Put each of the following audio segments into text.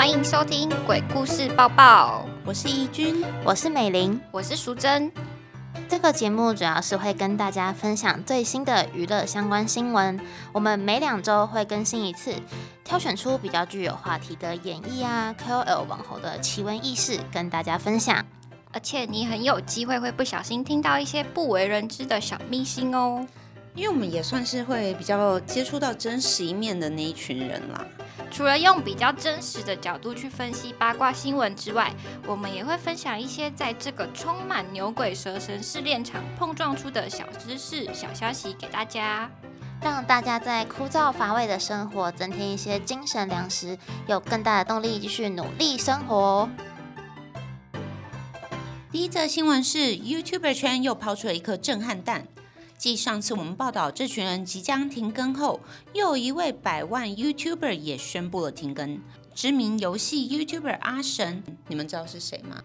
欢迎收听《鬼故事报报》，我是怡君，我是美玲，我是淑珍。这个节目主要是会跟大家分享最新的娱乐相关新闻。我们每两周会更新一次，挑选出比较具有话题的演艺啊、KOL 网红的奇闻异事跟大家分享。而且你很有机会会不小心听到一些不为人知的小秘辛哦。因为我们也算是会比较接触到真实一面的那一群人啦。除了用比较真实的角度去分析八卦新闻之外，我们也会分享一些在这个充满牛鬼蛇神试炼场碰撞出的小知识、小消息给大家，让大家在枯燥乏味的生活增添一些精神粮食，有更大的动力继续努力生活。第一则新闻是 YouTuber 圈又抛出了一颗震撼弹。继上次我们报道这群人即将停更后，又有一位百万 YouTuber 也宣布了停更。知名游戏 YouTuber 阿神，你们知道是谁吗？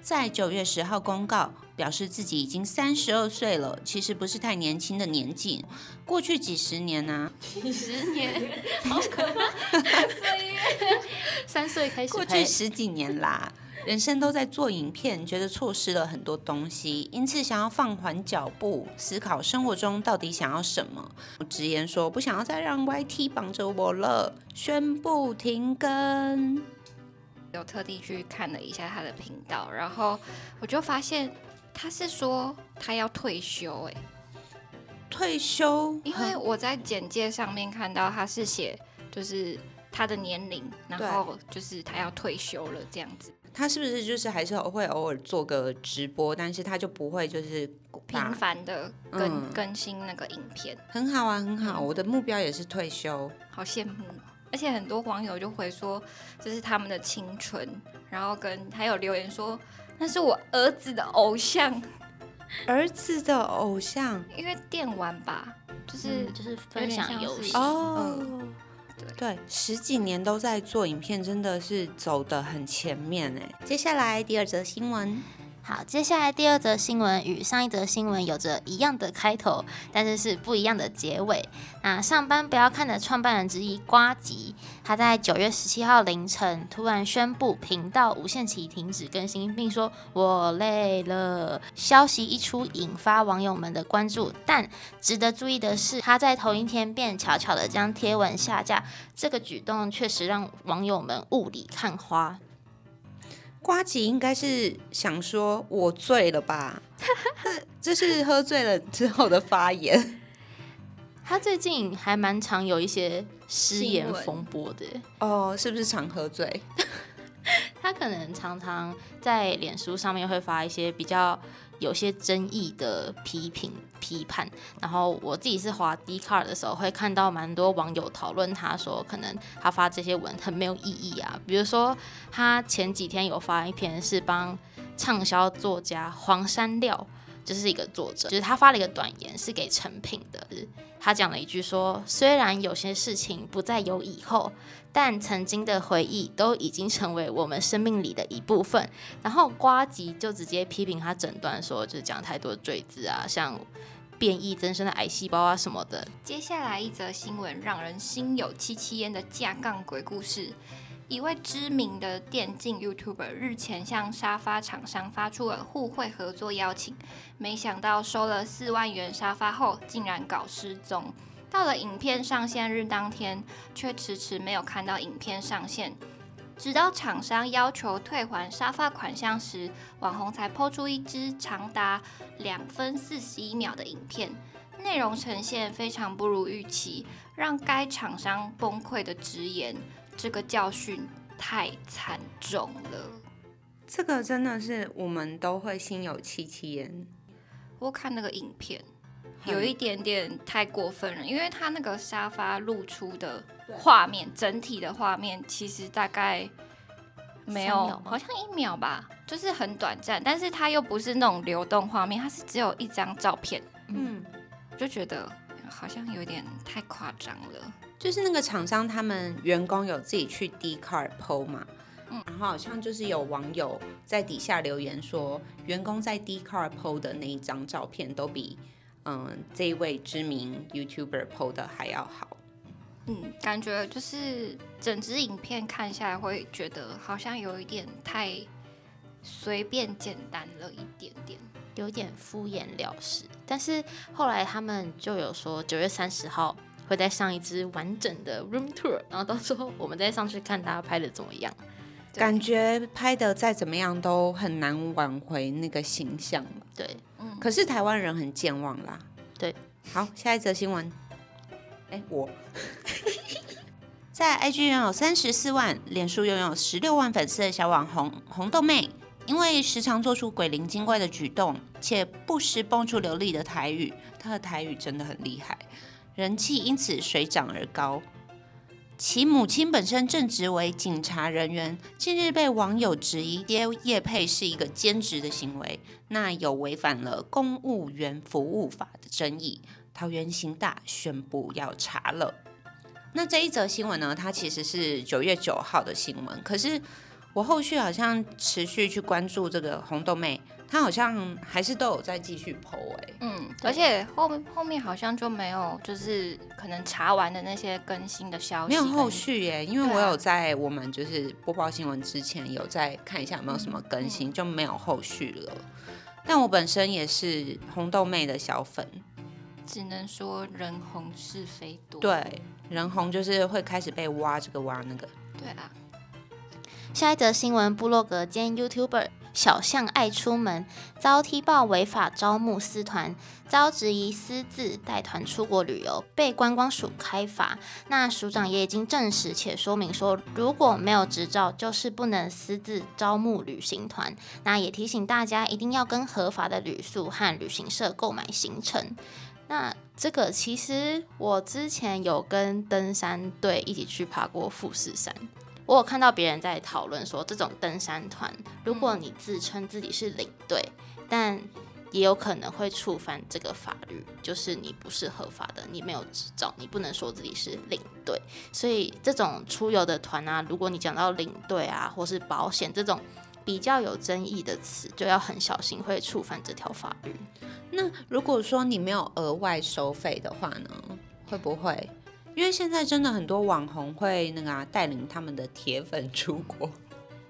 在九月十号公告，表示自己已经三十二岁了，其实不是太年轻的年纪。过去几十年呢？几十年，好可怕！岁月，三岁开始。过去十几年啦。人生都在做影片，觉得错失了很多东西，因此想要放缓脚步，思考生活中到底想要什么。我直言说不想要再让 YT 绑着我了，宣布停更。有特地去看了一下他的频道，然后我就发现他是说他要退休，哎，退休？因为我在简介上面看到他是写就是他的年龄，然后就是他要退休了这样子。他是不是就是还是会偶尔做个直播，但是他就不会就是频繁的更更新那个影片，很好啊，很好。我的目标也是退休，好羡慕。而且很多网友就回说这是他们的青春，然后跟还有留言说那是我儿子的偶像，儿子的偶像，因为电玩吧，就是就是分享游戏哦。对，十几年都在做影片，真的是走得很前面哎。接下来第二则新闻。好，接下来第二则新闻与上一则新闻有着一样的开头，但是是不一样的结尾。那上班不要看的创办人之一瓜吉，他在九月十七号凌晨突然宣布频道无限期停止更新，并说“我累了”。消息一出，引发网友们的关注。但值得注意的是，他在头一天便悄悄的将贴文下架，这个举动确实让网友们雾里看花。瓜吉应该是想说：“我醉了吧？”这是喝醉了之后的发言。他最近还蛮常有一些失言风波的哦，是不是常喝醉？他可能常常在脸书上面会发一些比较。有些争议的批评批判，然后我自己是滑 d c a r 的时候，会看到蛮多网友讨论，他说可能他发这些文很没有意义啊。比如说他前几天有发一篇是帮畅销作家黄山料，就是一个作者，就是他发了一个短言是给成品的，他讲了一句说，虽然有些事情不再有以后。但曾经的回忆都已经成为我们生命里的一部分。然后瓜吉就直接批评他诊断说，就是讲太多赘字啊，像变异增生的癌细胞啊什么的。接下来一则新闻让人心有戚戚焉的架杠鬼故事：一位知名的电竞 YouTuber 日前向沙发厂商发出了互惠合作邀请，没想到收了四万元沙发后，竟然搞失踪。到了影片上线日当天，却迟迟没有看到影片上线。直到厂商要求退还沙发款项时，网红才抛出一支长达两分四十一秒的影片，内容呈现非常不如预期，让该厂商崩溃的直言：“这个教训太惨重了。”这个真的是我们都会心有戚戚焉。我看那个影片。有一点点太过分了，因为他那个沙发露出的画面，整体的画面其实大概没有，好像一秒吧，就是很短暂，但是它又不是那种流动画面，它是只有一张照片，嗯，就觉得好像有点太夸张了。就是那个厂商他们员工有自己去 D card PO 嘛，嗯，然后好像就是有网友在底下留言说，员工在 D card PO 的那一张照片都比。嗯，这一位知名 YouTuber PO 的还要好，嗯，感觉就是整支影片看下来会觉得好像有一点太随便简单了一点点。有点敷衍了事。但是后来他们就有说，九月三十号会再上一支完整的 room tour，然后到时候我们再上去看他拍的怎么样。感觉拍的再怎么样都很难挽回那个形象吧。对，嗯，可是台湾人很健忘啦。对，好，下一则新闻。哎，我 在 IG 拥有三十四万，脸书拥有十六万粉丝的小网红红豆妹，因为时常做出鬼灵精怪的举动，且不时蹦出流利的台语，她的台语真的很厉害，人气因此水涨而高。其母亲本身正职为警察人员，近日被网友质疑接叶配是一个兼职的行为，那有违反了公务员服务法的争议。桃园刑大宣布要查了。那这一则新闻呢，它其实是九月九号的新闻，可是我后续好像持续去关注这个红豆妹，她好像还是都有在继续 PO 哎、嗯，而且后后面好像就没有，就是可能查完的那些更新的消息，没有后。续耶，因为我有在我们就是播报新闻之前有在看一下有没有什么更嗯新，就没有后续了。但我本身也是红豆妹的小粉，只能说人红是非多。对，人红就是会开始被挖这个挖那个。对啊，下一则新闻，部落格兼 YouTuber 小象爱出门，遭踢爆违法招募私团，遭质疑私自带团出国旅游，被观光署开罚。那署长也已经证实且说明说，如果没有执照，就是不能私自招募旅行团。那也提醒大家，一定要跟合法的旅宿和旅行社购买行程。那这个其实我之前有跟登山队一起去爬过富士山，我有看到别人在讨论说，这种登山团，如果你自称自己是领队，但也有可能会触犯这个法律，就是你不是合法的，你没有执照，你不能说自己是领队。所以这种出游的团啊，如果你讲到领队啊，或是保险这种比较有争议的词，就要很小心，会触犯这条法律。那如果说你没有额外收费的话呢，会不会？因为现在真的很多网红会那个啊带领他们的铁粉出国，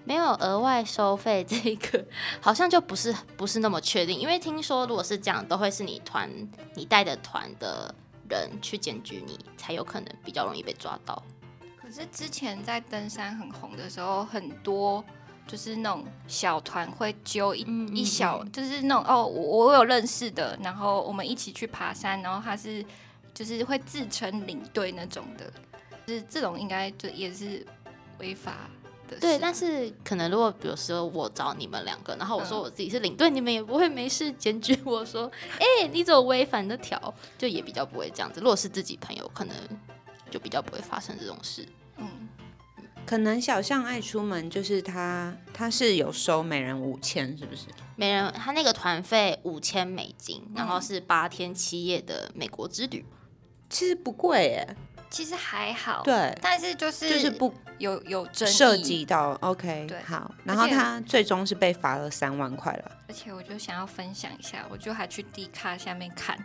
没有额外收费，这个好像就不是不是那么确定，因为听说如果是这样，都会是你团你带的团的人去检举你，才有可能比较容易被抓到。可是之前在登山很红的时候，很多就是那种小团会揪一、一小，嗯就是那种哦，我我有认识的，然后我们一起去爬山，然后他是就是会自称领队那种的，就是这种应该就也是违法的。对，但是可能如果比如说我找你们两个，然后我说嗯我自己是领队，你们也不会没事检举我说，哎、你怎么违反的条？就也比较不会这样子。如果是自己朋友，可能就比较不会发生这种事。嗯，可能小象爱出门就是他他是有收每人五千，是不是？每人他那个团费五千美金，然后嗯是八天七夜的美国之旅。其实不贵耶，其实还好，，对，但是就是就是不有有争涉及到 OK 对。好，然后他最终是被罚了三万块了。而且我就想要分享一下，我就还去 D 卡下面看，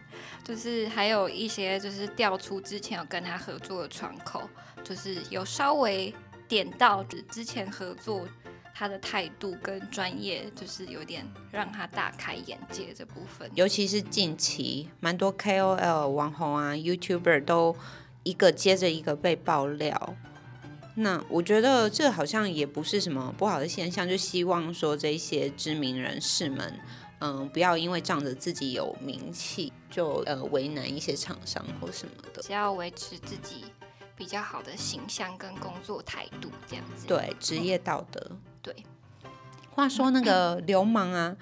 就是还有一些就是调出之前有跟他合作的窗口，就是有稍微点到之前合作他的态度跟专业，就是有点让他大开眼界这部分。尤其是近期，蛮多 KOL 网红啊、YouTuber 都一个接着一个被爆料。那我觉得这好像也不是什么不好的现象，就希望说这些知名人士们，嗯，不要因为仗着自己有名气，就呃为难一些厂商或什么的。只要维持自己比较好的形象跟工作态度，这样子。对，职业道德。对，话说那个流氓啊，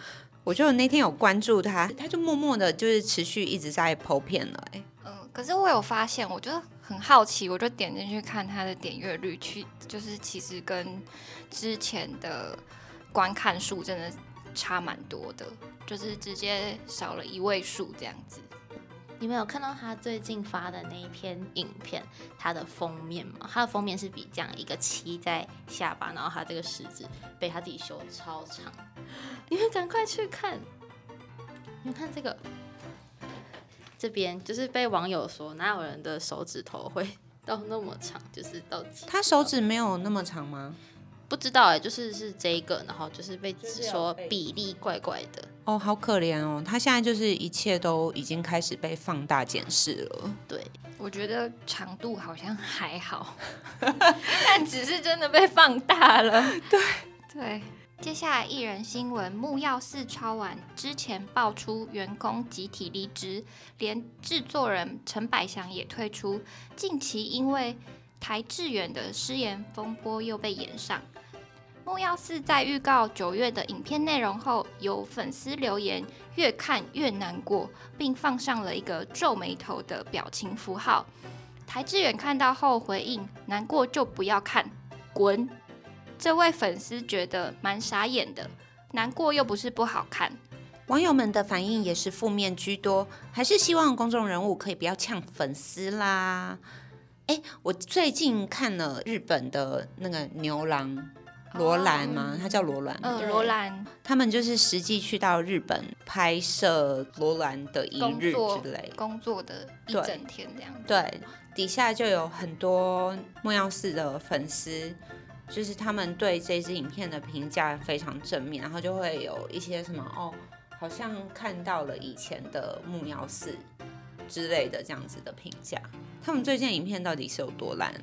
我就那天有关注他，他就默默的，就是持续一直在剖片了、哎，嗯，可是我有发现，我就很好奇，我就点进去看他的点阅率，去就是其实跟之前的观看数真的差蛮多的，就是直接少了一位数这样子。你们有看到他最近发的那一篇影片，他的封面吗？他的封面是比这样一个七在下巴，然后他这个食指被他自己修超长，你们赶快去看。你们看这个，这边就是被网友说哪有人的手指头会到那么长，就是到几他手指没有那么长吗？不知道哎、就是是这个，然后就是被指说比例怪怪的。哦，好可怜哦，他现在就是一切都已经开始被放大检视了。对，我觉得长度好像还好，但只是真的被放大了。对对。接下来艺人新闻，木曜四超玩之前爆出员工集体离职，连制作人陈百祥也退出。近期因为台志远的失言风波又被延上。木曜四在预告九月的影片内容后，有粉丝留言越看越难过，并放上了一个皱眉头的表情符号。台志远看到后回应：“难过就不要看，滚！”这位粉丝觉得蛮傻眼的，难过又不是不好看。网友们的反应也是负面居多，还是希望公众人物可以不要呛粉丝啦。哎，我最近看了日本的那个牛郎罗兰吗？他叫罗兰。嗯，罗兰他们就是实际去到日本拍摄罗兰的一日之类。工作的一整天这样子。对，底下就有很多莫耀寺的粉丝，就是他们对这支影片的评价非常正面，然后就会有一些什么哦，好像看到了以前的木曜寺之类的这样子的评价。他们最近影片到底是有多烂？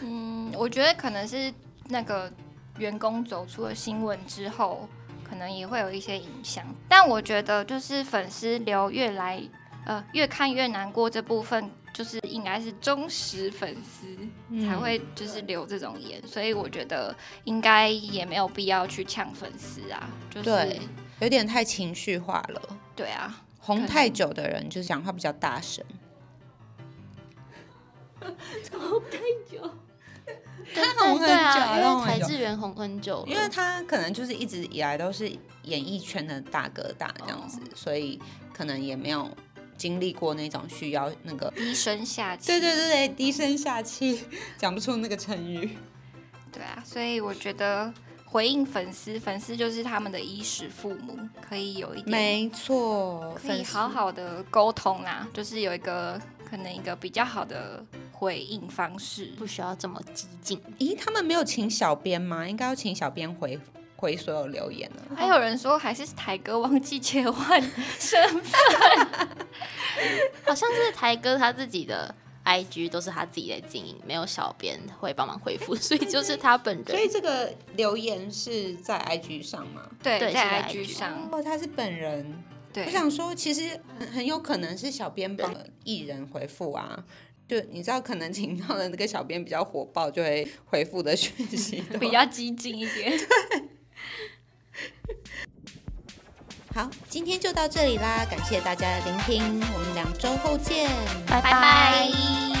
嗯，我觉得可能是那个员工走出了新闻之后，可能也会有一些影响。但我觉得就是粉丝流越来呃越看越难过这部分，就是应该是忠实粉丝才会就是留这种言，所以我觉得应该也没有必要去呛粉丝啊，就是对有点太情绪化了。对啊，红太久的人就是讲话比较大声，但红很久因为台志远红很久了，因为他可能就是一直以来都是演艺圈的大哥大这样子，所以可能也没有经历过那种需要那个。低声下 气，对对对对，低声下气，讲不出那个成语。对啊，所以我觉得回应粉丝，粉丝就是他们的衣食父母，可以有一点，没错，可以好好的沟通啦，就是有一个可能一个比较好的回应方式。不需要这么激进。咦，他们没有请小编吗？应该要请小编回回所有留言呢。还有人说还是台哥忘记切换身份，好像是台哥他自己的 IG 都是他自己在经营，没有小编会帮忙回复，所以就是他本人。所以这个留言是在 IG 上吗？对，对在是在 IG IG 上，哦，他是本人。对我，想说，其实很很有可能是小编帮艺人回复啊。就你知道，可能请到的那个小编比较火爆，就会回复的讯息 比较激进一点。好。今天就到这里啦，感谢大家的聆听，我们两周后见，拜拜。